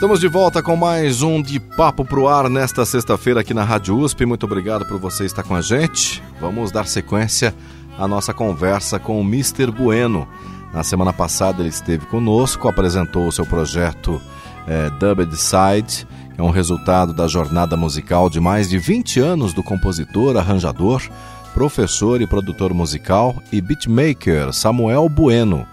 Estamos de volta com mais um de Papo Pro Ar nesta sexta-feira aqui na Rádio USP. Muito obrigado por você estar com a gente. Vamos dar sequência à nossa conversa com o Mr. Bueno. Na semana passada ele esteve conosco, apresentou o seu projeto é, Dubbed Side, que é um resultado da jornada musical de mais de 20 anos do compositor, arranjador, professor e produtor musical e beatmaker Samuel Bueno.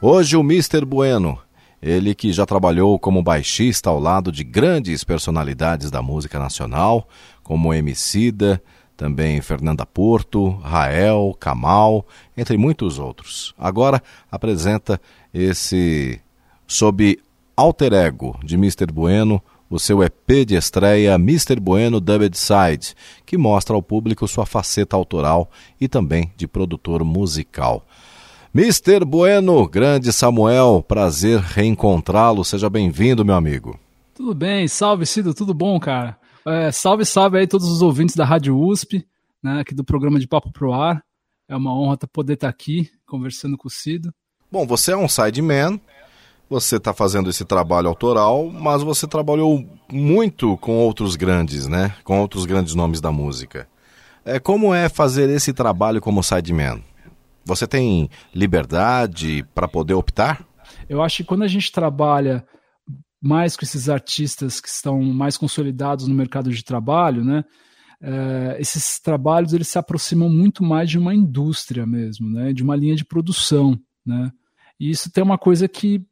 Hoje o Mr. Bueno ele que já trabalhou como baixista ao lado de grandes personalidades da música nacional, como Emicida, também Fernanda Porto, Rael, Kamal, entre muitos outros. Agora apresenta esse sob alter ego de Mr. Bueno, o seu EP de estreia Mr. Bueno Dubbed Side, que mostra ao público sua faceta autoral e também de produtor musical. Mister Bueno, grande Samuel, prazer reencontrá-lo. Seja bem-vindo, meu amigo. Tudo bem, salve Cido, tudo bom, cara? É, salve, salve aí todos os ouvintes da Rádio USP, né, aqui do programa de Papo Pro Ar. É uma honra poder estar aqui conversando com o Cido. Bom, você é um sideman, você está fazendo esse trabalho autoral, mas você trabalhou muito com outros grandes, né? Com outros grandes nomes da música. É, como é fazer esse trabalho como sideman? Você tem liberdade para poder optar? Eu acho que quando a gente trabalha mais com esses artistas que estão mais consolidados no mercado de trabalho, né? É, esses trabalhos eles se aproximam muito mais de uma indústria mesmo, né? De uma linha de produção, né? E isso tem uma coisa que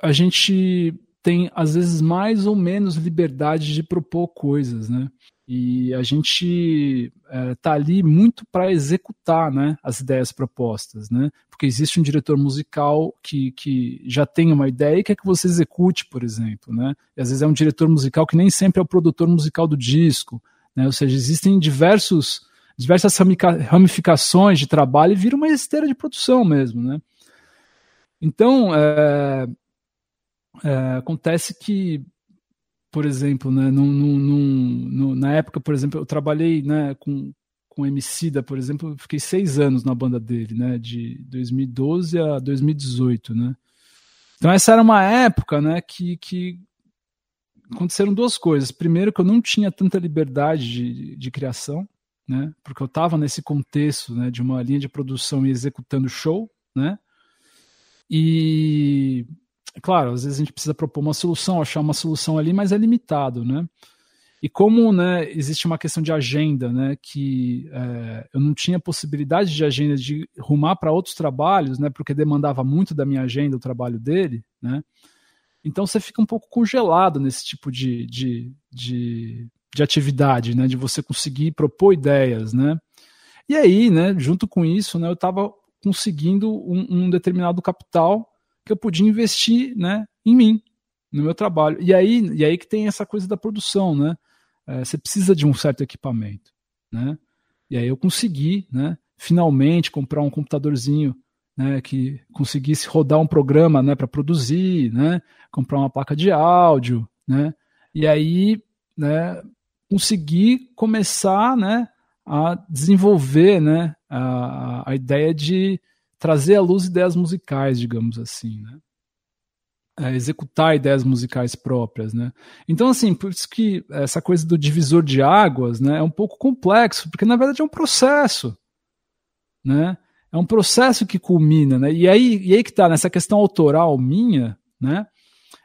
a gente tem às vezes mais ou menos liberdade de propor coisas, né? E a gente está é, ali muito para executar né, as ideias propostas, né? Porque existe um diretor musical que, que já tem uma ideia e quer que você execute, por exemplo, né? E às vezes é um diretor musical que nem sempre é o produtor musical do disco, né? Ou seja, existem diversos, diversas ramificações de trabalho e vira uma esteira de produção mesmo, né? Então, é, é, acontece que por exemplo, né, num, num, num, na época, por exemplo, eu trabalhei né, com, com Emicida, por exemplo, fiquei seis anos na banda dele, né, de 2012 a 2018, né. Então essa era uma época, né, que, que aconteceram duas coisas. Primeiro, que eu não tinha tanta liberdade de, de criação, né, porque eu estava nesse contexto, né, de uma linha de produção e executando show, né, e claro, às vezes a gente precisa propor uma solução, achar uma solução ali, mas é limitado, né? E como né, existe uma questão de agenda, né, que é, eu não tinha possibilidade de agenda de rumar para outros trabalhos, né, porque demandava muito da minha agenda o trabalho dele, né, então você fica um pouco congelado nesse tipo de, de, de, de atividade, né, de você conseguir propor ideias, né. E aí, né, junto com isso, né, eu estava conseguindo um, um determinado capital que eu podia investir né, em mim, no meu trabalho. E aí, e aí que tem essa coisa da produção, né? É, você precisa de um certo equipamento, né? E aí eu consegui, né? Finalmente comprar um computadorzinho, né? Que conseguisse rodar um programa, né? Para produzir, né? Comprar uma placa de áudio, né? E aí, né? Consegui começar, né? A desenvolver, né? A, a ideia de trazer à luz ideias musicais, digamos assim, né? É, executar ideias musicais próprias, né? Então, assim, por isso que essa coisa do divisor de águas, né, é um pouco complexo, porque na verdade é um processo, né? É um processo que culmina, né? E aí, e aí que tá nessa questão autoral minha, né?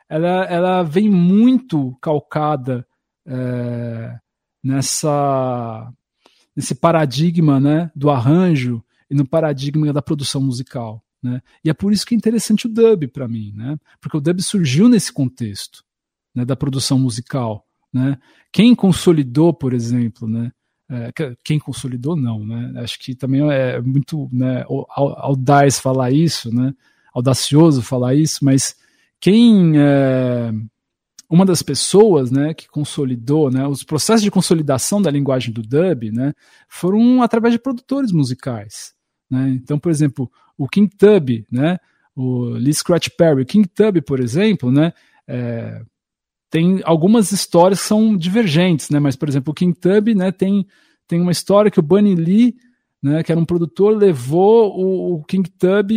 Ela, ela vem muito calcada é, nessa nesse paradigma, né, do arranjo e no paradigma da produção musical. Né? E é por isso que é interessante o dub para mim, né? porque o dub surgiu nesse contexto né, da produção musical. Né? Quem consolidou, por exemplo, né? É, quem consolidou não, né? Acho que também é muito né, audaz falar isso, né? Audacioso falar isso, mas quem é, uma das pessoas né, que consolidou, né, os processos de consolidação da linguagem do dub né, foram através de produtores musicais. Né? Então, por exemplo, o King Tub, né, o Lee Scratch Perry, o King Tub, por exemplo, né, é, tem algumas histórias que são divergentes, né, mas, por exemplo, o King Tub né, tem, tem uma história que o Bunny Lee, né, que era um produtor, levou o, o King Tub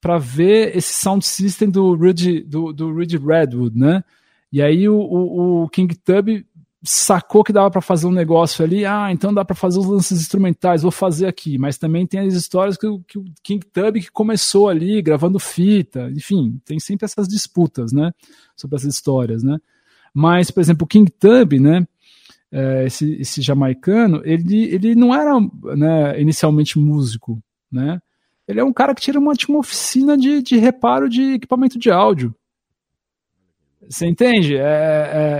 para ver esse sound system do Rudy, do, do Rudy Redwood, né? E aí o, o, o King Tub sacou que dava para fazer um negócio ali, ah, então dá para fazer os lances instrumentais, vou fazer aqui. Mas também tem as histórias que, que o King Tub que começou ali gravando fita, enfim, tem sempre essas disputas, né, sobre essas histórias, né. Mas, por exemplo, o King Tub, né, é, esse, esse jamaicano, ele, ele não era né, inicialmente músico, né, ele é um cara que tira uma, uma oficina de, de reparo de equipamento de áudio. Você entende? É,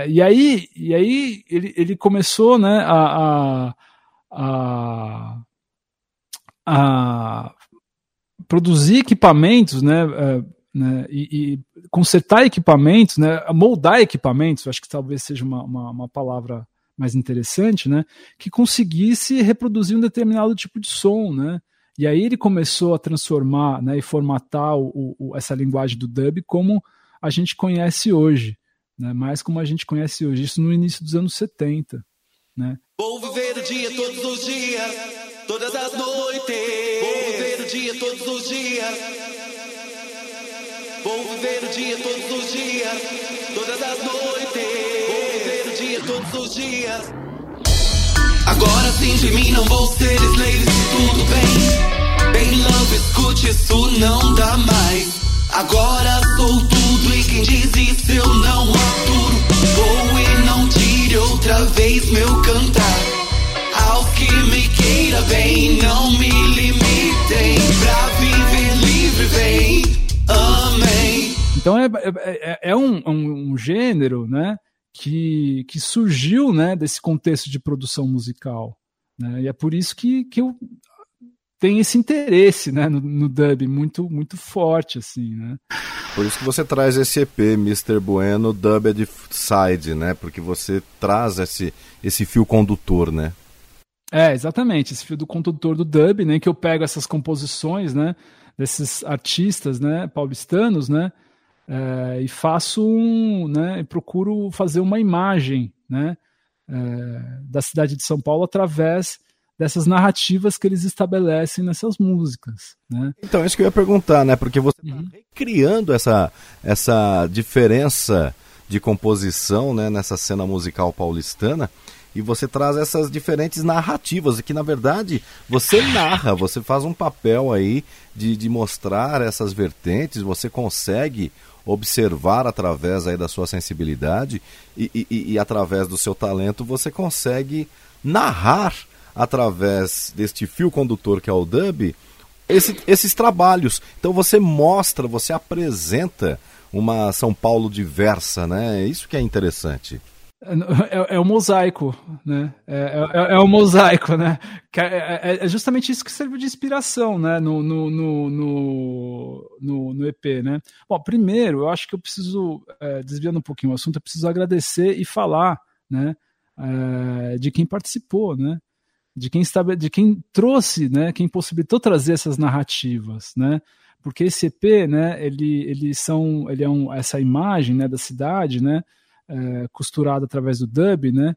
é, e aí, e aí ele, ele começou né, a, a, a, produzir equipamentos, né, é, né e, e, consertar equipamentos, né, moldar equipamentos, acho que talvez seja uma, uma, uma, palavra mais interessante, né, que conseguisse reproduzir um determinado tipo de som, né, e aí ele começou a transformar né, e formatar o, o, essa linguagem do dub como a gente conhece hoje, né? mais como a gente conhece hoje, isso no início dos anos 70. Né? Vou viver o dia todos os dias, todas as noites. Vou viver o dia todos os dias. Vou viver o dia todos os dias, todas as noites. Vou viver o dia todos os dias. Agora sim de mim não vou ser slave, tudo bem. Bem, love, escute, isso não dá mais. Agora sou tudo e quem diz isso eu não aturo. Vou e não tire outra vez meu cantar. Aos que me queira bem, não me limitem. Pra viver livre, vem, amém. Então é, é, é, é um, um, um gênero, né? Que, que surgiu né, desse contexto de produção musical. Né? E é por isso que, que eu tem esse interesse né, no, no, dub muito muito forte assim né por isso que você traz esse EP Mr. Bueno Dubbed Side né porque você traz esse esse fio condutor né é exatamente esse fio do condutor do dub né que eu pego essas composições né desses artistas né paulistanos né é, e faço um né procuro fazer uma imagem né é, da cidade de São Paulo através dessas narrativas que eles estabelecem nessas músicas. Né? Então, é isso que eu ia perguntar, né? Porque você está uhum. criando essa, essa diferença de composição né, nessa cena musical paulistana e você traz essas diferentes narrativas, e que na verdade você narra, você faz um papel aí de, de mostrar essas vertentes, você consegue observar através aí da sua sensibilidade e, e, e através do seu talento você consegue narrar através deste fio condutor que é o dub, esse, esses trabalhos. Então você mostra, você apresenta uma São Paulo diversa, né? É isso que é interessante. É, é, é um mosaico, né? É, é, é um mosaico, né? É, é, é, justamente isso que serve de inspiração, né? No, no, no, no, no, EP, né? Bom, primeiro, eu acho que eu preciso, é, desviando um pouquinho o assunto, eu preciso agradecer e falar, né? de quem participou, né? De quem, está, de quem trouxe, né, quem possibilitou trazer essas narrativas, né? Porque esse EP, né, ele, ele são, ele é um, essa imagem, né, da cidade, né, é, costurada através do dub, né,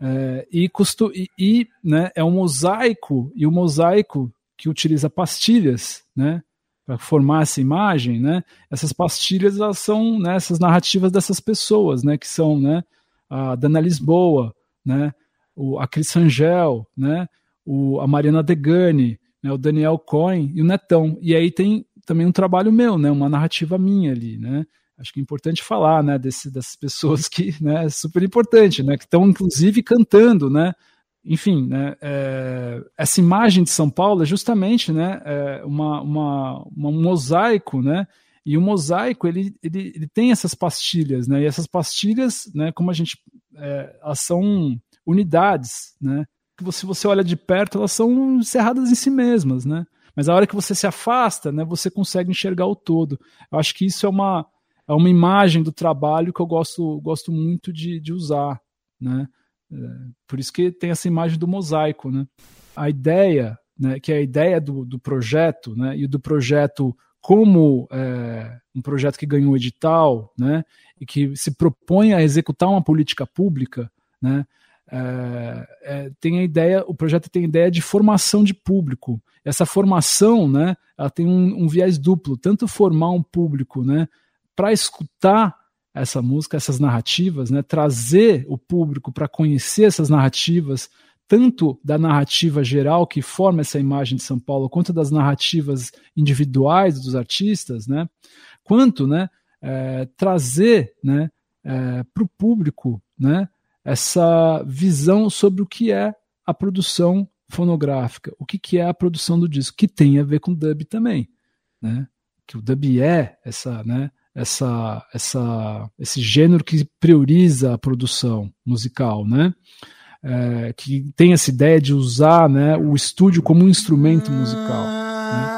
é, e, costu, e, e, né, é um mosaico e o um mosaico que utiliza pastilhas, né, para formar essa imagem, né? Essas pastilhas elas são né, essas narrativas dessas pessoas, né? Que são, né? A Dana Lisboa, né? O, a Cris Angel, né? O, a Mariana Degani, né? o Daniel Cohen e o Netão. E aí tem também um trabalho meu, né? Uma narrativa minha ali, né? Acho que é importante falar, né? Desse, dessas pessoas que, né? É super importante, né? Que estão inclusive cantando, né? Enfim, né, é, essa imagem de São Paulo é justamente né, é uma, uma, uma, um mosaico, né? E o mosaico ele, ele, ele tem essas pastilhas, né? E essas pastilhas, né, como a gente, é, elas são unidades, né? Que se você olha de perto, elas são encerradas em si mesmas, né? Mas a hora que você se afasta, né, você consegue enxergar o todo. Eu acho que isso é uma é uma imagem do trabalho que eu gosto, gosto muito de, de usar, né? É, por isso que tem essa imagem do mosaico, né? A ideia, né, que é a ideia do, do projeto, né, e do projeto como é, um projeto que ganhou edital, né, e que se propõe a executar uma política pública, né, é, é, tem a ideia, o projeto tem a ideia de formação de público. Essa formação, né, ela tem um, um viés duplo, tanto formar um público, né, para escutar essa música, essas narrativas, né, trazer o público para conhecer essas narrativas, tanto da narrativa geral que forma essa imagem de São Paulo, quanto das narrativas individuais dos artistas, né, quanto né, é, trazer né, é, para o público né, essa visão sobre o que é a produção fonográfica, o que, que é a produção do disco, que tem a ver com dub também. Né? Que o dub é essa, né, essa, essa, esse gênero que prioriza a produção musical, né? É, que tem essa ideia de usar né, o estúdio como um instrumento musical. Né?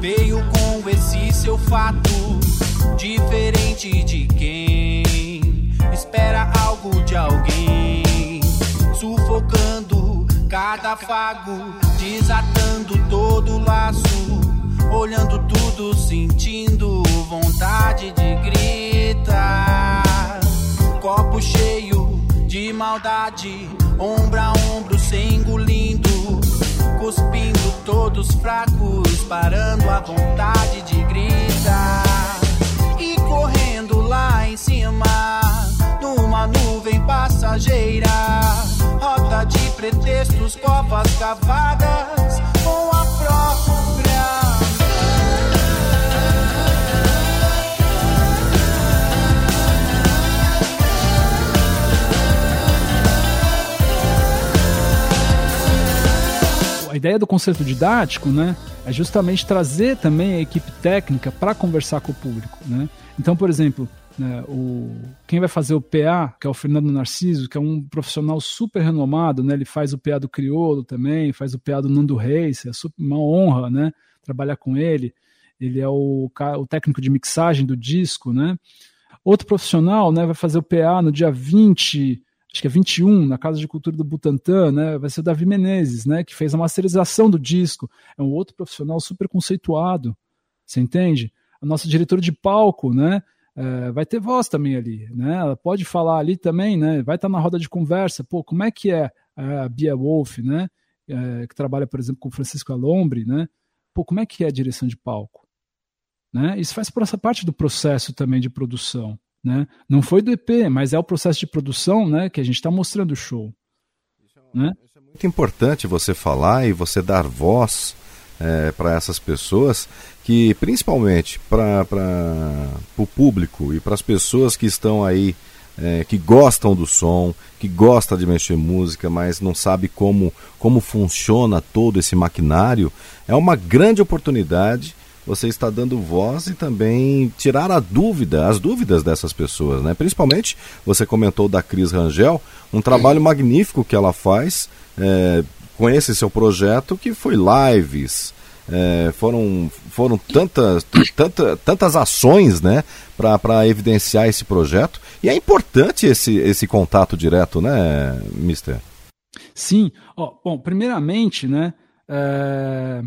Veio com esse seu fato diferente de quem espera algo de alguém, sufocando cada fago, desatando todo laço, olhando tudo, sentindo vontade de gritar. Copo cheio de maldade, ombro a ombro, sem engolindo cuspindo todos fracos, parando a vontade de gritar. E correndo lá em cima, numa nuvem passageira, rota de pretextos, covas cavadas com a ideia do concerto didático, né, é justamente trazer também a equipe técnica para conversar com o público, né? Então, por exemplo, né, o, quem vai fazer o PA, que é o Fernando Narciso, que é um profissional super renomado, né? Ele faz o PA do Criolo também, faz o PA do Nando Reis, é uma honra, né? Trabalhar com ele. Ele é o, o técnico de mixagem do disco, né? Outro profissional, né, vai fazer o PA no dia 20 acho que é 21, na Casa de Cultura do Butantã, né? Vai ser o Davi Menezes, né? Que fez a masterização do disco. É um outro profissional super conceituado. Você entende? A nossa diretora de palco, né? É, vai ter voz também ali, né? Ela pode falar ali também, né? Vai estar na roda de conversa. Pô, como é que é a Bia Wolf, né? É, que trabalha, por exemplo, com Francisco Alombre, né? Pô, como é que é a direção de palco? Né? Isso faz parte do processo também de produção. Né? Não foi do EP, mas é o processo de produção né, que a gente está mostrando o show. Isso é, né? isso é, muito importante você falar e você dar voz é, para essas pessoas que, principalmente para o público e para as pessoas que estão aí, é, que gostam do som, que gostam de mexer música, mas não sabe como, como funciona todo esse maquinário, é uma grande oportunidade você está dando voz e também tirar a dúvida, as dúvidas dessas pessoas, né? Principalmente, você comentou da Cris Rangel, um trabalho magnífico que ela faz é, com esse seu projeto, que foi lives, é, foram, foram tantas, tanta, tantas ações né, para evidenciar esse projeto. E é importante esse, esse contato direto, né, Mister? Sim. Oh, bom, primeiramente, né, é,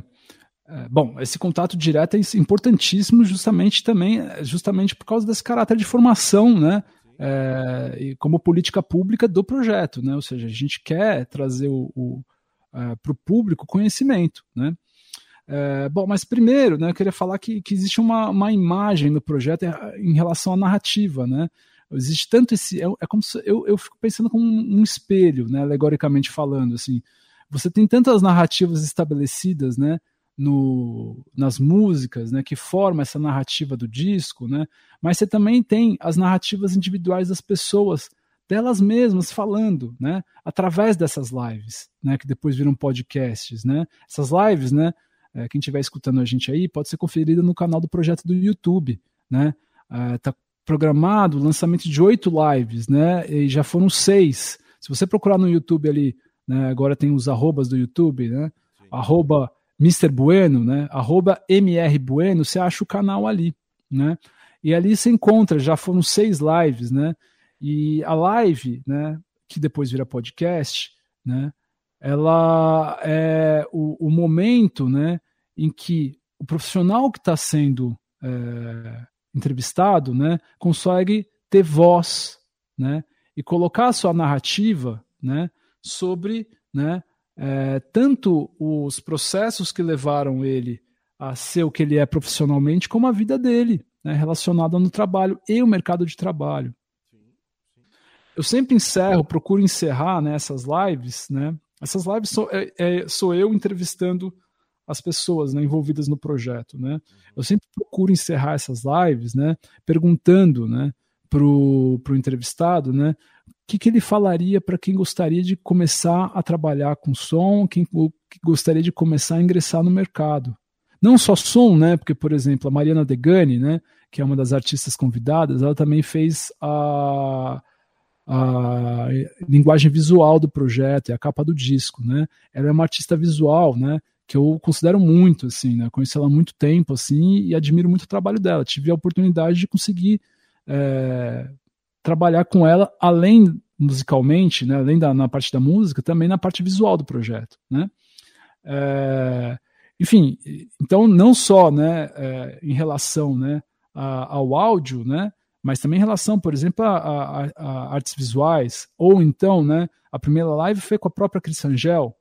bom, esse contato direto é importantíssimo justamente também, justamente por causa desse caráter de formação, né? É, e como política pública do projeto, né? Ou seja, a gente quer trazer o, o é, para o público conhecimento, né? É, bom, mas primeiro, né, eu queria falar que, que existe uma, uma imagem no projeto em relação à narrativa, né? Existe tanto esse, é, é como se, eu, eu fico pensando como um, um espelho, né, alegoricamente falando, assim. Você tem tantas narrativas estabelecidas, né? No, nas músicas, né, que forma essa narrativa do disco, né, mas você também tem as narrativas individuais das pessoas delas mesmas falando, né? Através dessas lives, né? Que depois viram podcasts, né? Essas lives, né? É, quem estiver escutando a gente aí pode ser conferida no canal do projeto do YouTube, né? É, tá programado o lançamento de oito lives, né? E já foram seis. Se você procurar no YouTube ali, né? Agora tem os arrobas do YouTube, né? Sim. Arroba Mr. Bueno, né? Arroba MR Bueno, você acha o canal ali, né? E ali você encontra, já foram seis lives, né? E a live, né, que depois vira podcast, né, ela é o, o momento, né, em que o profissional que está sendo é, entrevistado, né, consegue ter voz, né, e colocar a sua narrativa, né, sobre, né, é, tanto os processos que levaram ele a ser o que ele é profissionalmente, como a vida dele, né, relacionada no trabalho e o mercado de trabalho. Eu sempre encerro, procuro encerrar né, essas lives, né? Essas lives sou, é, é, sou eu entrevistando as pessoas né, envolvidas no projeto, né? Eu sempre procuro encerrar essas lives, né? Perguntando, né? Pro, pro entrevistado, né? O que, que ele falaria para quem gostaria de começar a trabalhar com som, quem que gostaria de começar a ingressar no mercado. Não só som, né? Porque, por exemplo, a Mariana Degani, né? Que é uma das artistas convidadas, ela também fez a a linguagem visual do projeto, é a capa do disco, né? Ela é uma artista visual, né? Que eu considero muito, assim, né? Conheci ela há muito tempo, assim, e admiro muito o trabalho dela. Tive a oportunidade de conseguir é, trabalhar com ela, além musicalmente, né? Além da na parte da música, também na parte visual do projeto, né? É, enfim, então não só, né? É, em relação, né? A, ao áudio, né? mas também em relação, por exemplo, a, a, a, artes visuais, ou então, né, a primeira live foi com a própria Cris Angel.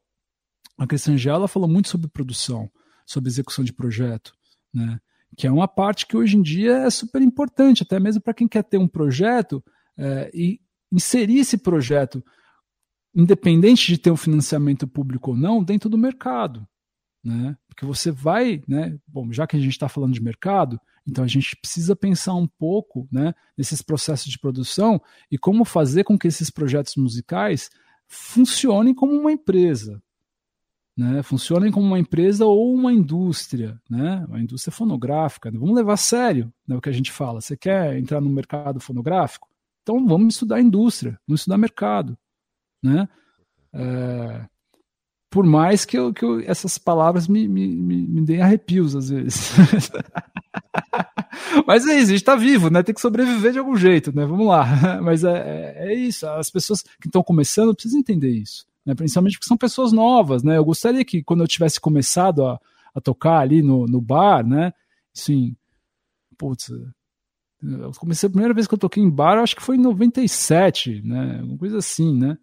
A Cris Angel ela falou muito sobre produção, sobre execução de projeto, né, que é uma parte que hoje em dia é super importante, até mesmo para quem quer ter um projeto é, e inserir esse projeto, independente de ter um financiamento público ou não, dentro do mercado. Né? Porque você vai, né? Bom, já que a gente está falando de mercado, então a gente precisa pensar um pouco né, nesses processos de produção e como fazer com que esses projetos musicais funcionem como uma empresa. Né, funcionem como uma empresa ou uma indústria, né, uma indústria fonográfica. Vamos levar a sério né, o que a gente fala. Você quer entrar no mercado fonográfico? Então vamos estudar indústria, vamos estudar mercado. Né? É, por mais que, eu, que eu, essas palavras me, me, me, me deem arrepios às vezes. Mas é isso, a gente tá vivo, né? Tem que sobreviver de algum jeito, né? Vamos lá. Mas é, é, é isso, as pessoas que estão começando precisam entender isso, né? Principalmente porque são pessoas novas, né? Eu gostaria que quando eu tivesse começado a, a tocar ali no, no bar, né? Assim, putz, eu comecei a primeira vez que eu toquei em bar, acho que foi em 97, né? Uma coisa assim, né?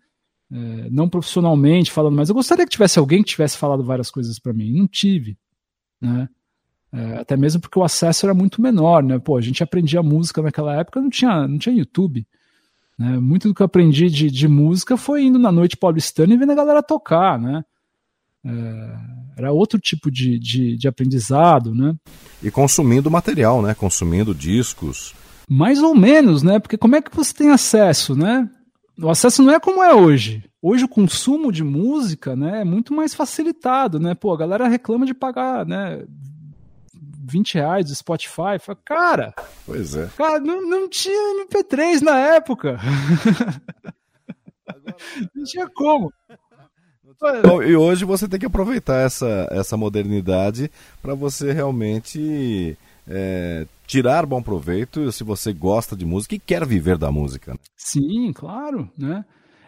É, não profissionalmente falando, mas eu gostaria que tivesse alguém que tivesse falado várias coisas para mim. Não tive, né? É, até mesmo porque o acesso era muito menor, né? Pô, a gente aprendia música naquela época, não tinha, não tinha YouTube. Né? Muito do que eu aprendi de, de música foi indo na noite paulistana e vendo a galera tocar, né? É, era outro tipo de, de, de, aprendizado, né? E consumindo material, né? Consumindo discos. Mais ou menos, né? Porque como é que você tem acesso, né? O acesso não é como é hoje. Hoje o consumo de música, né, é muito mais facilitado, né? Pô, a galera reclama de pagar, né, 20 reais do Spotify. Fala, cara, pois é. Cara, não, não tinha MP3 na época. Agora, não tinha como. Bom, e hoje você tem que aproveitar essa, essa modernidade para você realmente é, tirar bom proveito se você gosta de música e quer viver da música. Né? Sim, claro, né?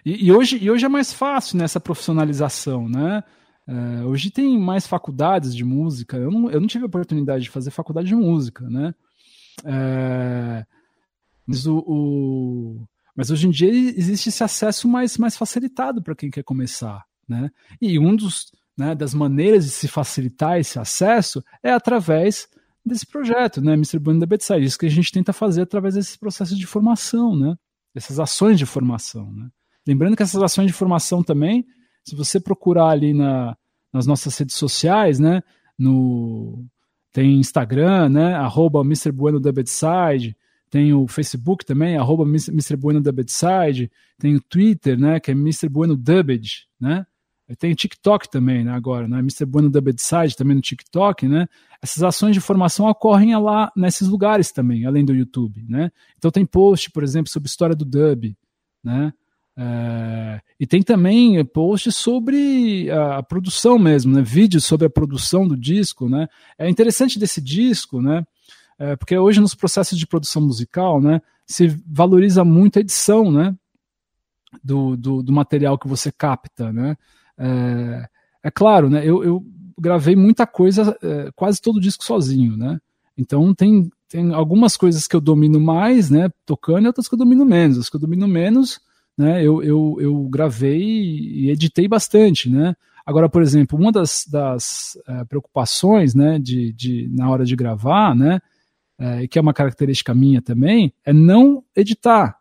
E, e, hoje, e hoje é mais fácil nessa profissionalização, né? É, hoje tem mais faculdades de música. Eu não, eu não tive a oportunidade de fazer faculdade de música, né? É, mas, o, o, mas hoje em dia existe esse acesso mais, mais facilitado para quem quer começar, né? E um dos né, das maneiras de se facilitar esse acesso é através desse projeto, né, Mr. Bueno da Bedside. Isso que a gente tenta fazer através desses processos de formação, né? Essas ações de formação, né? Lembrando que essas ações de formação também se você procurar ali na, nas nossas redes sociais, né? No, tem Instagram, né? Arroba Mr. Bueno da Bedside, Tem o Facebook também, arroba Mr. Bueno da Bedside. Tem o Twitter, né? Que é Mr. Bueno Dubbed, né? Tem o TikTok também, né, agora, né? Mr. Bueno da Bedside também no TikTok, né? Essas ações de formação ocorrem lá nesses lugares também, além do YouTube, né? Então tem post, por exemplo, sobre história do dub, né? É, e tem também posts sobre a, a, produção mesmo, né? Vídeos sobre a produção do disco, né? É interessante desse disco, né? É, porque hoje nos processos de produção musical, né? Se valoriza muito a edição, né? Do, do, do material que você capta, né? É, é claro, né? Eu, eu gravei muita coisa, é, quase todo o disco sozinho, né? Então tem, tem algumas coisas que eu domino mais, né? Tocando e outras que eu domino menos. As que eu domino menos, né? Eu, eu, eu gravei e editei bastante, né? Agora, por exemplo, uma das, das é, preocupações, né? De, de, na hora de gravar, né? É, que é uma característica minha também, é não editar,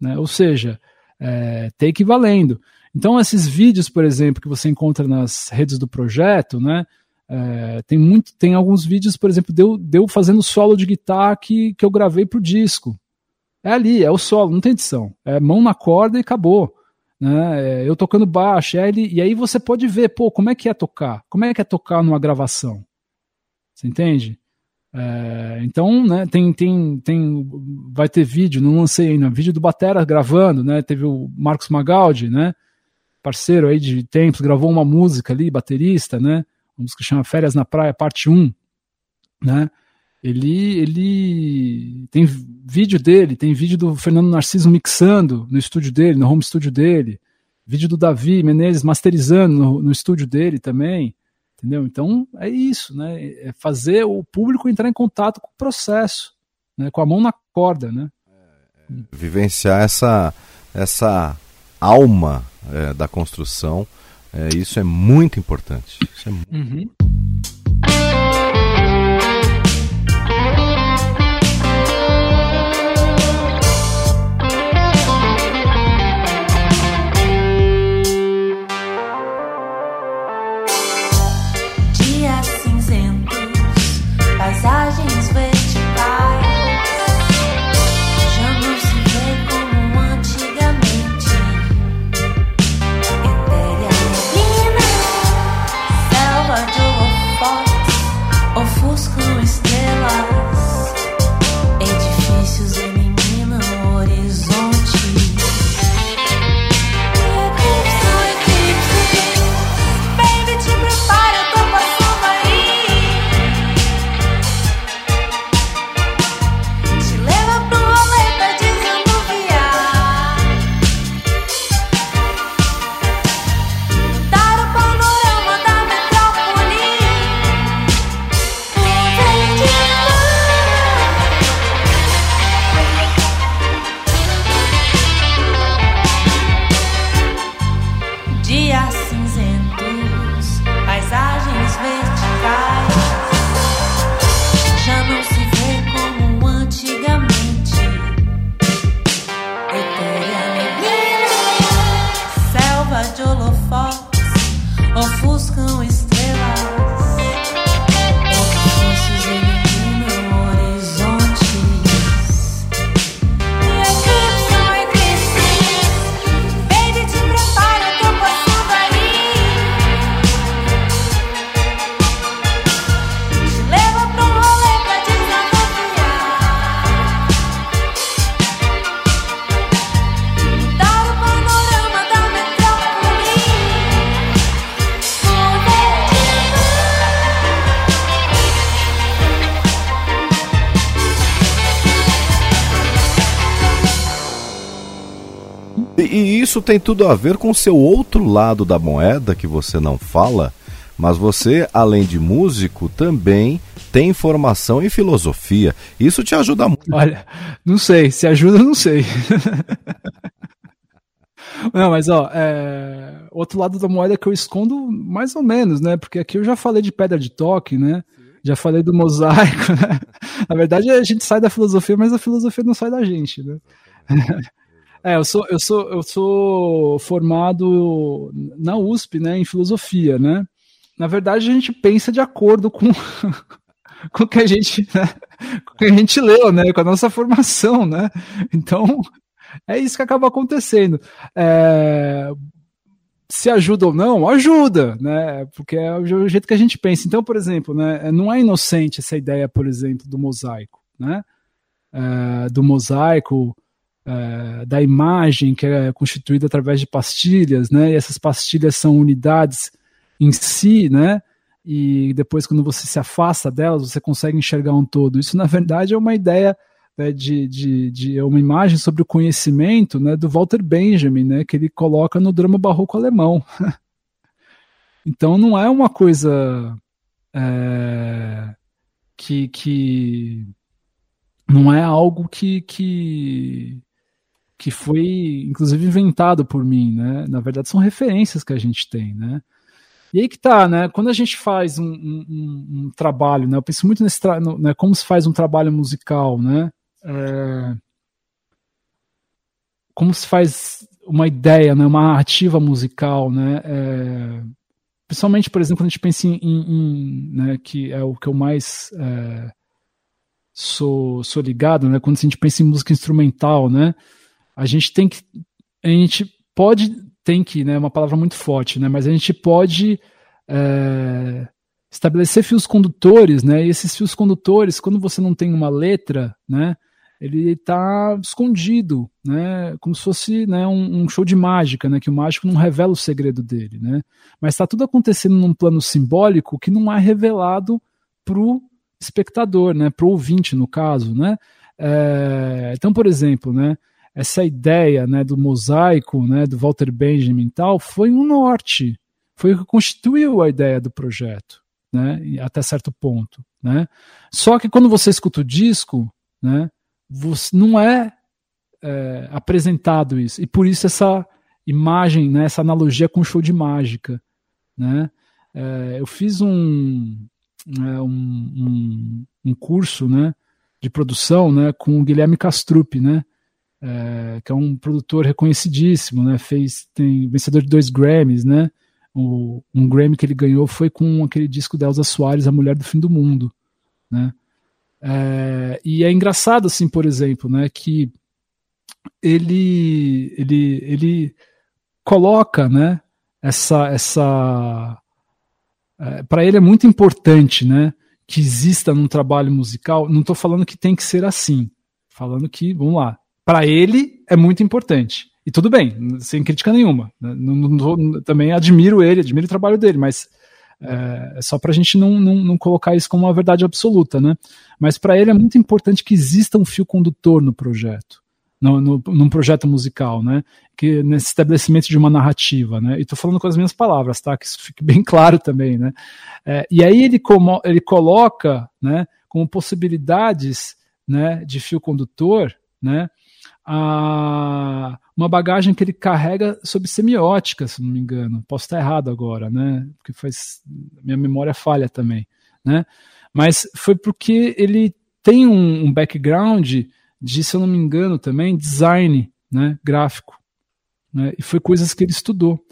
né? Ou seja, é, take valendo. Então, esses vídeos, por exemplo, que você encontra nas redes do projeto, né? É, tem muito, tem alguns vídeos, por exemplo, deu, deu fazendo solo de guitarra que, que eu gravei pro disco. É ali, é o solo, não tem edição. É mão na corda e acabou. Né? É, eu tocando baixo, é e aí você pode ver, pô, como é que é tocar? Como é que é tocar numa gravação? Você entende? É, então, né, tem, tem, tem, vai ter vídeo, não lancei ainda, vídeo do Batera gravando, né? Teve o Marcos Magaldi, né? parceiro aí de tempos, gravou uma música ali, baterista, né? Uma música que chama Férias na Praia, parte 1, né? Ele, ele tem vídeo dele, tem vídeo do Fernando Narciso mixando no estúdio dele, no home studio dele, vídeo do Davi Menezes masterizando no, no estúdio dele também, entendeu? Então é isso, né? É fazer o público entrar em contato com o processo, né? Com a mão na corda, né? Vivenciar essa essa alma é, da construção. É, isso é muito importante. Isso é muito... Uhum. Isso tem tudo a ver com o seu outro lado da moeda que você não fala, mas você, além de músico, também tem formação em filosofia. Isso te ajuda muito. Olha, não sei, se ajuda, não sei. Não, mas ó, é... outro lado da moeda que eu escondo mais ou menos, né? Porque aqui eu já falei de pedra de toque, né? Já falei do mosaico, né? Na verdade, a gente sai da filosofia, mas a filosofia não sai da gente, né? É, eu sou, eu sou, eu sou formado na USP, né, em filosofia, né? Na verdade, a gente pensa de acordo com com o que a gente, né, com o que a gente leu, né, com a nossa formação, né? Então, é isso que acaba acontecendo. É, se ajuda ou não, ajuda, né? Porque é o jeito que a gente pensa. Então, por exemplo, né, não é inocente essa ideia, por exemplo, do mosaico, né? É, do mosaico, é, da imagem que é constituída através de pastilhas, né? E essas pastilhas são unidades em si, né? E depois, quando você se afasta delas, você consegue enxergar um todo. Isso, na verdade, é uma ideia né, de, de, de uma imagem sobre o conhecimento né, do Walter Benjamin, né, que ele coloca no drama barroco alemão. então não é uma coisa é, que, que não é algo que, que, que foi inclusive inventado por mim, né? Na verdade são referências que a gente tem, né? E aí que tá, né? Quando a gente faz um, um, um trabalho, né? Eu penso muito nesse no, né, como se faz um trabalho musical, né? é, como se faz uma ideia, né, uma narrativa musical, né, é, principalmente, por exemplo, quando a gente pensa em, em né, que é o que eu mais é, sou, sou ligado, né, quando a gente pensa em música instrumental, né, a gente tem que, a gente pode, tem que, né, é uma palavra muito forte, né, mas a gente pode é, estabelecer fios condutores, né, e esses fios condutores, quando você não tem uma letra, né, ele está escondido, né, como se fosse né, um, um, show de mágica, né, que o mágico não revela o segredo dele, né, mas está tudo acontecendo num plano simbólico que não é revelado para o espectador, né, para o ouvinte no caso, né. É, então, por exemplo, né, essa ideia né, do mosaico, né, do Walter Benjamin e tal, foi um norte, foi o que constituiu a ideia do projeto, né, até certo ponto, né. Só que quando você escuta o disco, né, você, não é, é, apresentado isso. E por isso essa imagem, né, essa analogia com o show de mágica. Né? É, eu fiz um, é, um, um, um, curso né, de produção né, com o Guilherme Castrup, né, é, que é um produtor reconhecidíssimo, né, fez, tem vencedor de dois Grammys, né, o, um Grammy que ele ganhou foi com aquele disco da Elza Soares, A Mulher do Fim do Mundo, né, é, e é engraçado, assim, por exemplo, né, que ele, ele, ele coloca, né, essa, essa, é, para ele é muito importante, né, que exista num trabalho musical. Não estou falando que tem que ser assim, falando que, vamos lá, para ele é muito importante. E tudo bem, sem crítica nenhuma. Né, não, não, também admiro ele, admiro o trabalho dele, mas é, é só para a gente não, não, não, colocar isso como uma verdade absoluta, né? Mas para ele é muito importante que exista um fio condutor no projeto, no, no, num projeto musical, né? Que nesse estabelecimento de uma narrativa, né? E estou falando com as minhas palavras, tá? Que isso fique bem claro também, né? É, e aí ele, como, ele coloca, né? Como possibilidades, né? De fio condutor, né? A, uma bagagem que ele carrega sobre semiótica, se não me engano. Posso estar errado agora, né? Porque faz minha memória falha também, né? Mas foi porque ele tem um, um background de, se eu não me engano, também design, né? Gráfico, né? E foi coisas que ele estudou.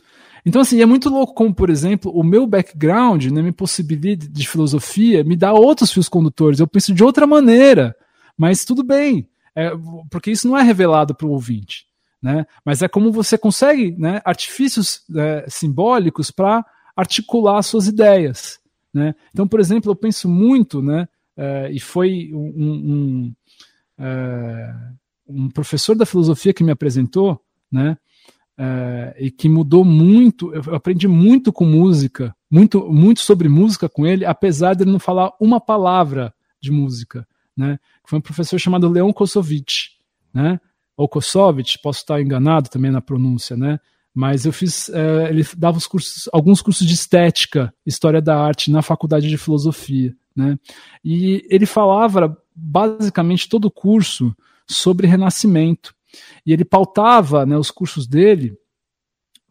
Então, assim, é muito louco como, por exemplo, o meu background, né, me possibilita de filosofia, me dá outros fios condutores. Eu penso de outra maneira, mas tudo bem é, porque isso não é revelado para o ouvinte. Né? Mas é como você consegue né, artifícios é, simbólicos para articular suas ideias. Né? Então, por exemplo, eu penso muito, né, é, e foi um, um, é, um, professor da filosofia que me apresentou, né, é, e que mudou muito, eu aprendi muito com música, muito, muito sobre música com ele, apesar de ele não falar uma palavra de música né? Foi um professor chamado Leon Kosovich, né? Ou Kosovich, posso estar enganado também na pronúncia, né? Mas eu fiz, é, ele dava os cursos, alguns cursos de estética, história da arte na faculdade de filosofia, né? E ele falava basicamente todo o curso sobre renascimento. E ele pautava né, os cursos dele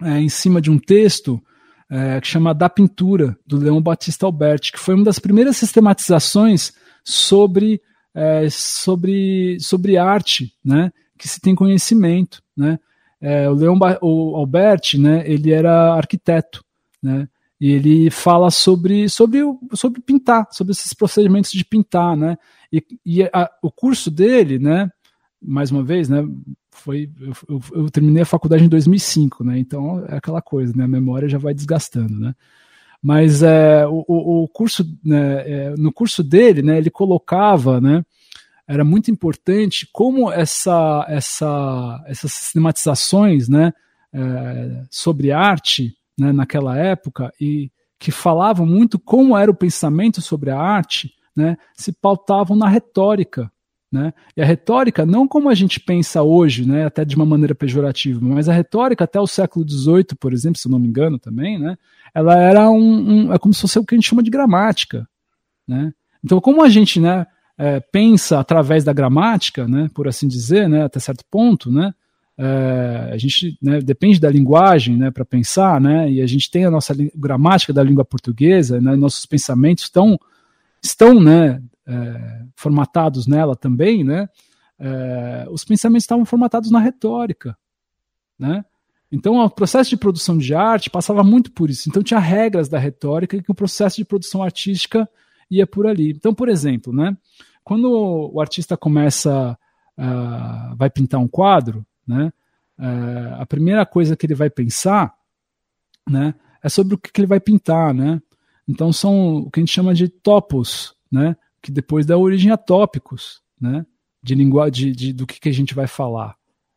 é, em cima de um texto é, que chama Da Pintura, do Leão Batista Alberti, que foi uma das primeiras sistematizações sobre é, sobre, sobre arte, né, que se tem conhecimento, né. É, o Leon o Alberti, né, ele era arquiteto, né, E ele fala sobre, sobre, sobre pintar, sobre esses procedimentos de pintar, né? E, e a, o curso dele, né? Mais uma vez, né? Foi, eu, eu, eu, terminei a faculdade em 2005, né? Então é aquela coisa, né? A memória já vai desgastando, né? Mas é, o, o curso, né, é, no curso dele, né? Ele colocava, né? Era muito importante como essa, essa, essas sistematizações, né? É, sobre arte, né, naquela época e que falavam muito como era o pensamento sobre a arte, né, se pautavam na retórica. Né? E a retórica, não como a gente pensa hoje, né, até de uma maneira pejorativa, mas a retórica até o século XVIII, por exemplo, se eu não me engano também, né, ela era um, um é como se fosse o que a gente chama de gramática. Né? Então, como a gente né, é, pensa através da gramática, né, por assim dizer, né, até certo ponto, né, é, a gente né, depende da linguagem né, para pensar, né, e a gente tem a nossa gramática da língua portuguesa, né, nossos pensamentos estão, estão né, é, formatados nela também, né, é, os pensamentos estavam formatados na retórica. Né? Então, o processo de produção de arte passava muito por isso. Então, tinha regras da retórica que o processo de produção artística ia por ali. Então, por exemplo, né, quando o artista começa, uh, vai pintar um quadro, né? É, a primeira coisa que ele vai pensar, né, é sobre o que, que ele vai pintar, né? Então são o que a gente chama de topos, né? Que depois dá origem a tópicos, né? De linguagem, de, de, do que, que a gente vai falar,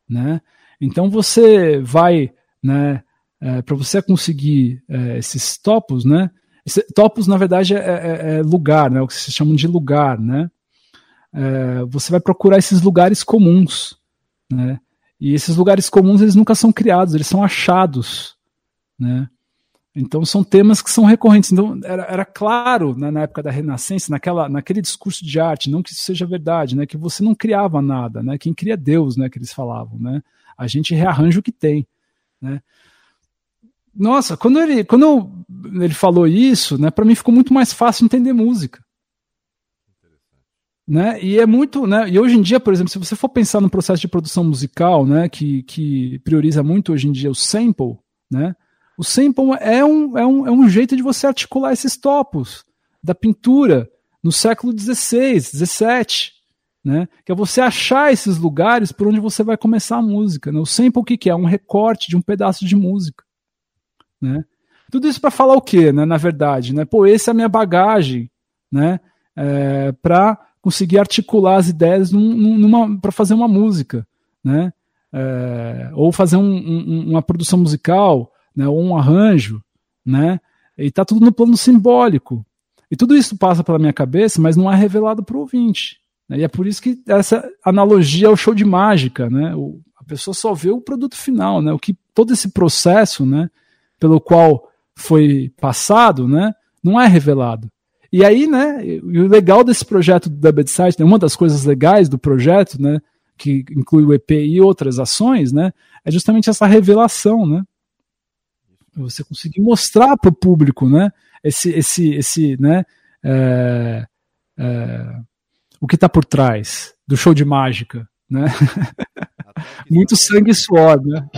né? Então você vai, né? É, para você conseguir é, esses topos, né? Esse, topos na verdade é, é, é, lugar, né? O que se chamam de lugar, né? É, você vai procurar esses lugares comuns, né? E esses lugares comuns eles nunca são criados, eles são achados, né? Então são temas que são recorrentes. Então era, era claro né, na época da Renascença, naquela, naquele discurso de arte, não que isso seja verdade, né? Que você não criava nada, né? Quem cria Deus, né? Que eles falavam, né? A gente rearranja o que tem, né? Nossa, quando ele, quando ele falou isso, né? Para mim ficou muito mais fácil entender música. Né? E é muito, né? E hoje em dia, por exemplo, se você for pensar no processo de produção musical, né, que, que prioriza muito hoje em dia o sample, né? O sample é um, é, um, é um jeito de você articular esses topos da pintura no século XVI, XVII, né? Que é você achar esses lugares por onde você vai começar a música. Né? O sample o que, que é? Um recorte de um pedaço de música, né? Tudo isso para falar o quê, né? Na verdade, né? Pô, essa é a minha bagagem, né? É, para conseguir articular as ideias para fazer uma música, né? É, ou fazer um, um, uma produção musical, né? ou um arranjo, né? E está tudo no plano simbólico. E tudo isso passa pela minha cabeça, mas não é revelado para o ouvinte. Né? E é por isso que essa analogia ao show de mágica, né? O, a pessoa só vê o produto final, né? O que todo esse processo, né? Pelo qual foi passado, né? Não é revelado. E aí, né, e o legal desse projeto do Dubbed Site, né, uma das coisas legais do projeto, né, que inclui o EP e outras ações, né, é justamente essa revelação, né? Você conseguir mostrar para o público, né, esse, esse, esse, né, é, é, o que está por trás do show de mágica, né? Muito sangue e suor, né?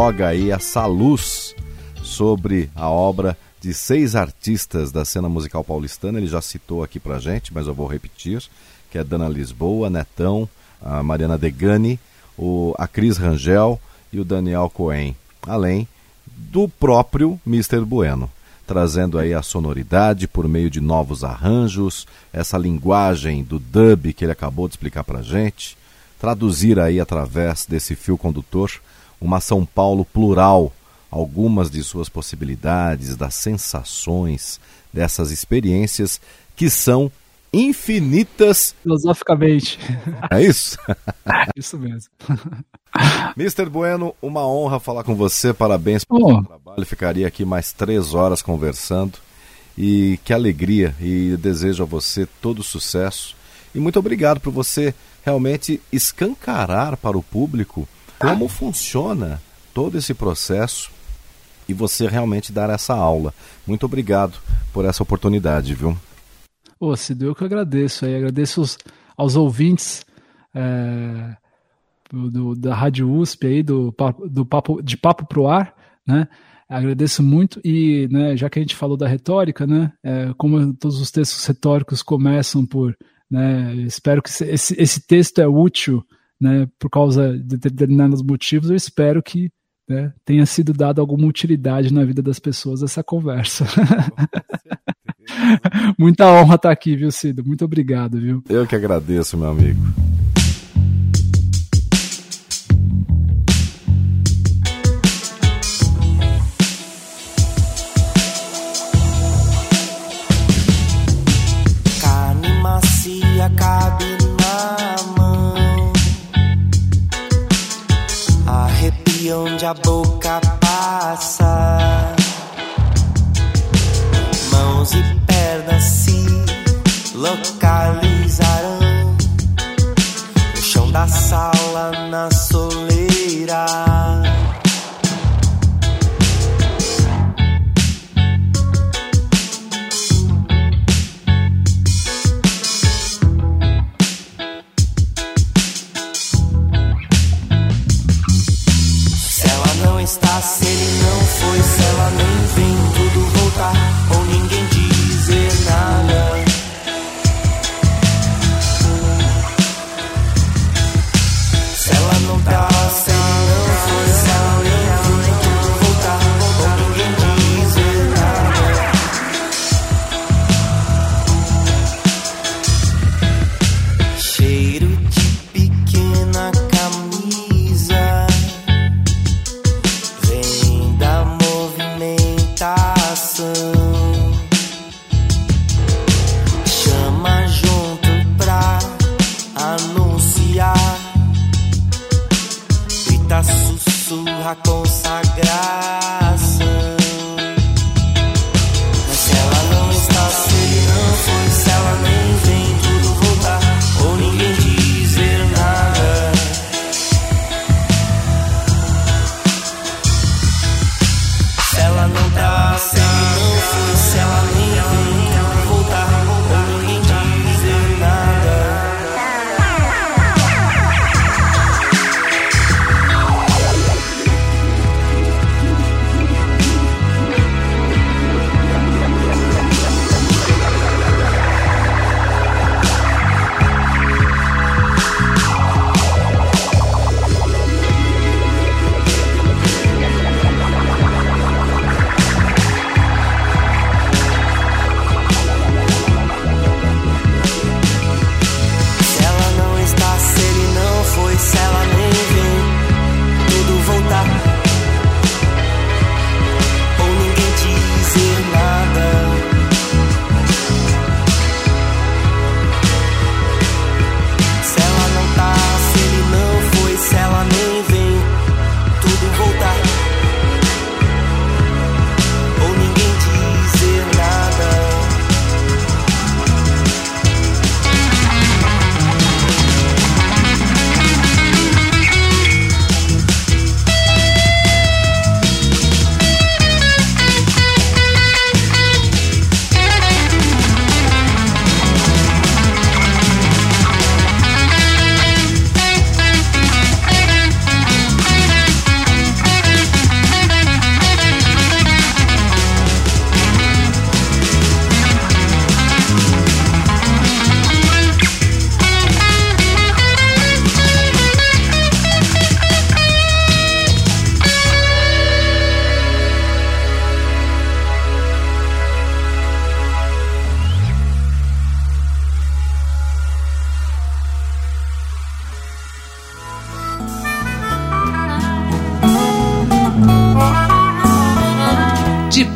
Joga aí essa luz sobre a obra de seis artistas da cena musical paulistana. Ele já citou aqui pra gente, mas eu vou repetir, que é Dana Lisboa, Netão, a Mariana Degani, o, a Cris Rangel e o Daniel Cohen, além do próprio Mr. Bueno, trazendo aí a sonoridade por meio de novos arranjos, essa linguagem do dub que ele acabou de explicar pra gente, traduzir aí através desse fio condutor uma São Paulo plural, algumas de suas possibilidades, das sensações, dessas experiências que são infinitas. Filosoficamente. É isso? isso mesmo. Mr. Bueno, uma honra falar com você, parabéns pelo oh. trabalho. Ficaria aqui mais três horas conversando. E que alegria, e desejo a você todo sucesso. E muito obrigado por você realmente escancarar para o público como funciona todo esse processo e você realmente dar essa aula. Muito obrigado por essa oportunidade, viu? Ô, Cido, eu que agradeço aí, agradeço os, aos ouvintes é, do, da Rádio USP aí, do, do papo, de Papo Pro Ar, né? Agradeço muito e, né, já que a gente falou da retórica, né, é, como todos os textos retóricos começam por né? Espero que esse, esse texto é útil né, por causa de determinados motivos. Eu espero que né, tenha sido dado alguma utilidade na vida das pessoas essa conversa. Muita honra estar aqui, viu, Cido? Muito obrigado, viu? Eu que agradeço, meu amigo. cabe Onde a boca passa. Mãos e pernas se localizarão. No chão da sala, na soleira.